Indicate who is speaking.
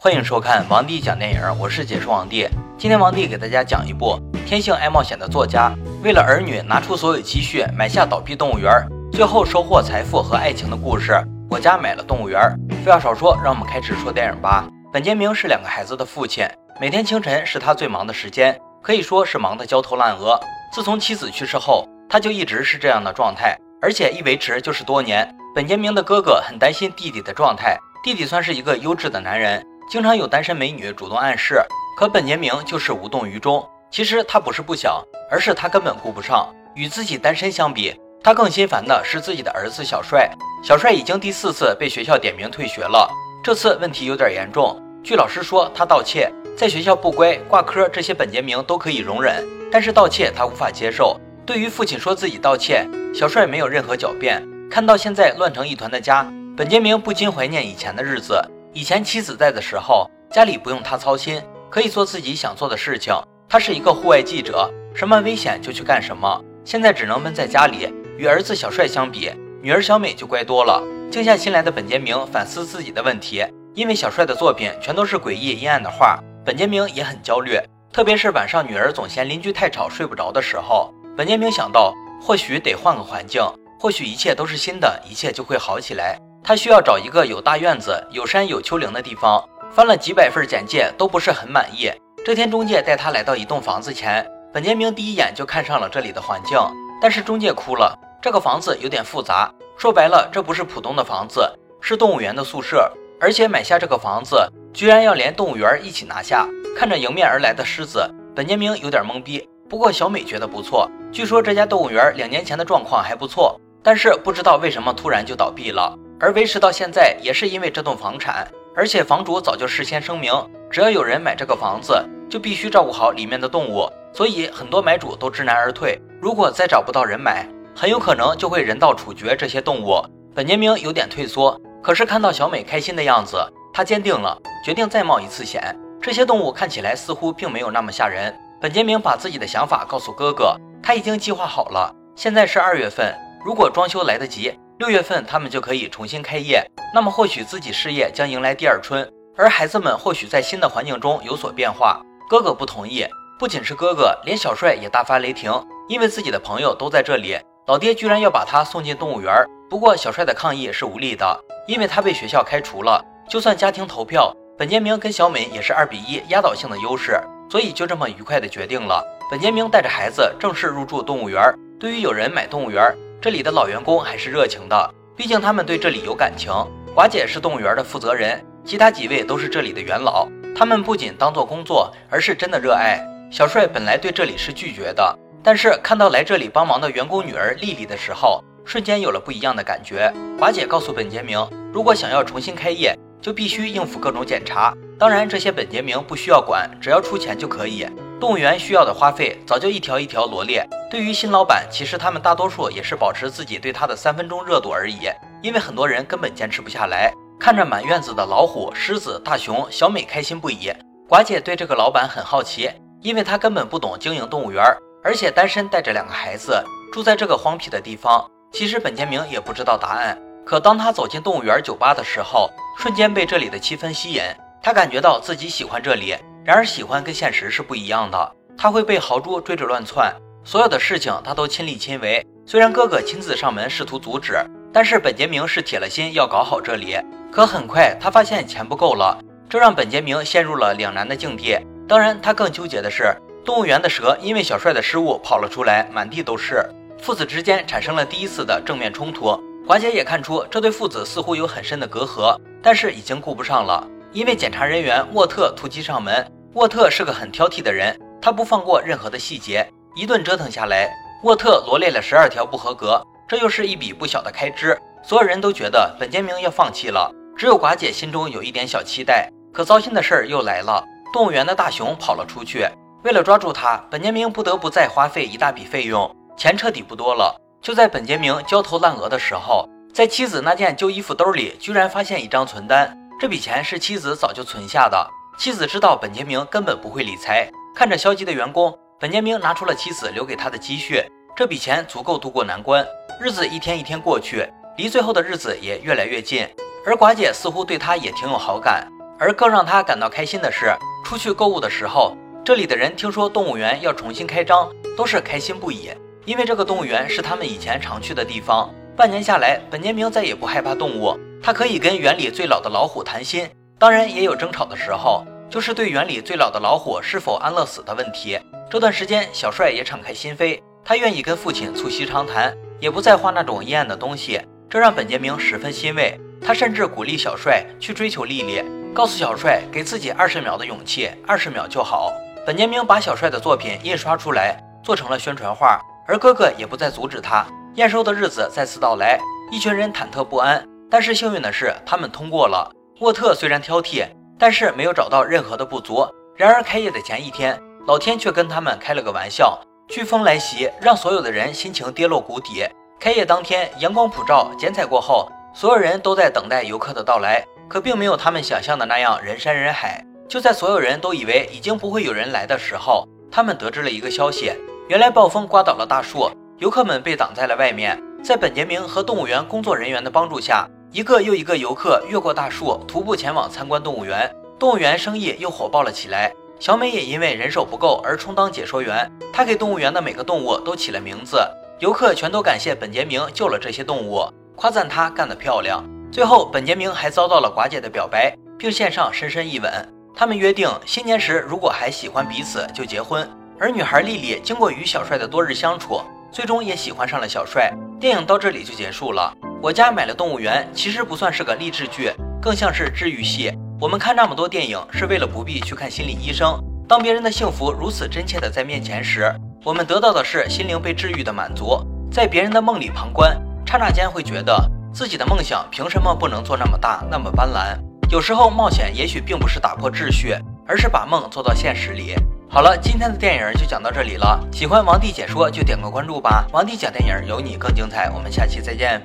Speaker 1: 欢迎收看王帝讲电影，我是解说王帝。今天王帝给大家讲一部天性爱冒险的作家，为了儿女拿出所有积蓄买下倒闭动物园，最后收获财富和爱情的故事。我家买了动物园。废话少说，让我们开始说电影吧。本杰明是两个孩子的父亲，每天清晨是他最忙的时间，可以说是忙得焦头烂额。自从妻子去世后，他就一直是这样的状态，而且一维持就是多年。本杰明的哥哥很担心弟弟的状态，弟弟算是一个优质的男人。经常有单身美女主动暗示，可本杰明就是无动于衷。其实他不是不想，而是他根本顾不上。与自己单身相比，他更心烦的是自己的儿子小帅。小帅已经第四次被学校点名退学了，这次问题有点严重。据老师说，他盗窃，在学校不乖、挂科，这些本杰明都可以容忍，但是盗窃他无法接受。对于父亲说自己盗窃，小帅没有任何狡辩。看到现在乱成一团的家，本杰明不禁怀念以前的日子。以前妻子在的时候，家里不用他操心，可以做自己想做的事情。他是一个户外记者，什么危险就去干什么。现在只能闷在家里。与儿子小帅相比，女儿小美就乖多了。静下心来的本杰明反思自己的问题，因为小帅的作品全都是诡异阴暗的画，本杰明也很焦虑。特别是晚上女儿总嫌邻居太吵睡不着的时候，本杰明想到，或许得换个环境，或许一切都是新的，一切就会好起来。他需要找一个有大院子、有山有丘陵的地方。翻了几百份简介，都不是很满意。这天，中介带他来到一栋房子前，本杰明第一眼就看上了这里的环境。但是中介哭了，这个房子有点复杂。说白了，这不是普通的房子，是动物园的宿舍。而且买下这个房子，居然要连动物园一起拿下。看着迎面而来的狮子，本杰明有点懵逼。不过小美觉得不错，据说这家动物园两年前的状况还不错，但是不知道为什么突然就倒闭了。而维持到现在，也是因为这栋房产，而且房主早就事先声明，只要有人买这个房子，就必须照顾好里面的动物，所以很多买主都知难而退。如果再找不到人买，很有可能就会人道处决这些动物。本杰明有点退缩，可是看到小美开心的样子，他坚定了，决定再冒一次险。这些动物看起来似乎并没有那么吓人。本杰明把自己的想法告诉哥哥，他已经计划好了。现在是二月份，如果装修来得及。六月份他们就可以重新开业，那么或许自己事业将迎来第二春，而孩子们或许在新的环境中有所变化。哥哥不同意，不仅是哥哥，连小帅也大发雷霆，因为自己的朋友都在这里，老爹居然要把他送进动物园。不过小帅的抗议是无力的，因为他被学校开除了。就算家庭投票，本杰明跟小美也是二比一压倒性的优势，所以就这么愉快的决定了。本杰明带着孩子正式入住动物园。对于有人买动物园，这里的老员工还是热情的，毕竟他们对这里有感情。寡姐是动物园的负责人，其他几位都是这里的元老，他们不仅当做工作，而是真的热爱。小帅本来对这里是拒绝的，但是看到来这里帮忙的员工女儿丽丽的时候，瞬间有了不一样的感觉。寡姐告诉本杰明，如果想要重新开业，就必须应付各种检查，当然这些本杰明不需要管，只要出钱就可以。动物园需要的花费早就一条一条罗列。对于新老板，其实他们大多数也是保持自己对他的三分钟热度而已，因为很多人根本坚持不下来。看着满院子的老虎、狮子、大熊，小美开心不已。寡姐对这个老板很好奇，因为她根本不懂经营动物园，而且单身，带着两个孩子住在这个荒僻的地方。其实本杰明也不知道答案，可当他走进动物园酒吧的时候，瞬间被这里的气氛吸引，他感觉到自己喜欢这里。然而，喜欢跟现实是不一样的。他会被豪猪追着乱窜，所有的事情他都亲力亲为。虽然哥哥亲自上门试图阻止，但是本杰明是铁了心要搞好这里。可很快，他发现钱不够了，这让本杰明陷入了两难的境地。当然，他更纠结的是，动物园的蛇因为小帅的失误跑了出来，满地都是。父子之间产生了第一次的正面冲突。华姐也看出这对父子似乎有很深的隔阂，但是已经顾不上了，因为检查人员沃特突击上门。沃特是个很挑剔的人，他不放过任何的细节。一顿折腾下来，沃特罗列了十二条不合格，这又是一笔不小的开支。所有人都觉得本杰明要放弃了，只有寡姐心中有一点小期待。可糟心的事儿又来了，动物园的大熊跑了出去。为了抓住他，本杰明不得不再花费一大笔费用，钱彻底不多了。就在本杰明焦头烂额的时候，在妻子那件旧衣服兜里，居然发现一张存单。这笔钱是妻子早就存下的。妻子知道本杰明根本不会理财，看着消极的员工，本杰明拿出了妻子留给他的积蓄，这笔钱足够度过难关。日子一天一天过去，离最后的日子也越来越近，而寡姐似乎对他也挺有好感。而更让他感到开心的是，出去购物的时候，这里的人听说动物园要重新开张，都是开心不已，因为这个动物园是他们以前常去的地方。半年下来，本杰明再也不害怕动物，他可以跟园里最老的老虎谈心，当然也有争吵的时候，就是对园里最老的老虎是否安乐死的问题。这段时间，小帅也敞开心扉，他愿意跟父亲促膝长谈，也不再画那种阴暗的东西，这让本杰明十分欣慰。他甚至鼓励小帅去追求丽丽，告诉小帅给自己二十秒的勇气，二十秒就好。本杰明把小帅的作品印刷出来，做成了宣传画，而哥哥也不再阻止他。验收的日子再次到来，一群人忐忑不安，但是幸运的是，他们通过了。沃特虽然挑剔，但是没有找到任何的不足。然而开业的前一天。老天却跟他们开了个玩笑，飓风来袭，让所有的人心情跌落谷底。开业当天，阳光普照，剪彩过后，所有人都在等待游客的到来，可并没有他们想象的那样人山人海。就在所有人都以为已经不会有人来的时候，他们得知了一个消息：原来暴风刮倒了大树，游客们被挡在了外面。在本杰明和动物园工作人员的帮助下，一个又一个游客越过大树，徒步前往参观动物园。动物园生意又火爆了起来。小美也因为人手不够而充当解说员，她给动物园的每个动物都起了名字，游客全都感谢本杰明救了这些动物，夸赞他干得漂亮。最后，本杰明还遭到了寡姐的表白，并献上深深一吻。他们约定新年时如果还喜欢彼此就结婚。而女孩丽丽经过与小帅的多日相处，最终也喜欢上了小帅。电影到这里就结束了。我家买了动物园，其实不算是个励志剧，更像是治愈系。我们看那么多电影，是为了不必去看心理医生。当别人的幸福如此真切的在面前时，我们得到的是心灵被治愈的满足。在别人的梦里旁观，刹那间会觉得自己的梦想凭什么不能做那么大、那么斑斓？有时候冒险也许并不是打破秩序，而是把梦做到现实里。好了，今天的电影就讲到这里了。喜欢王帝解说就点个关注吧。王帝讲电影有你更精彩，我们下期再见。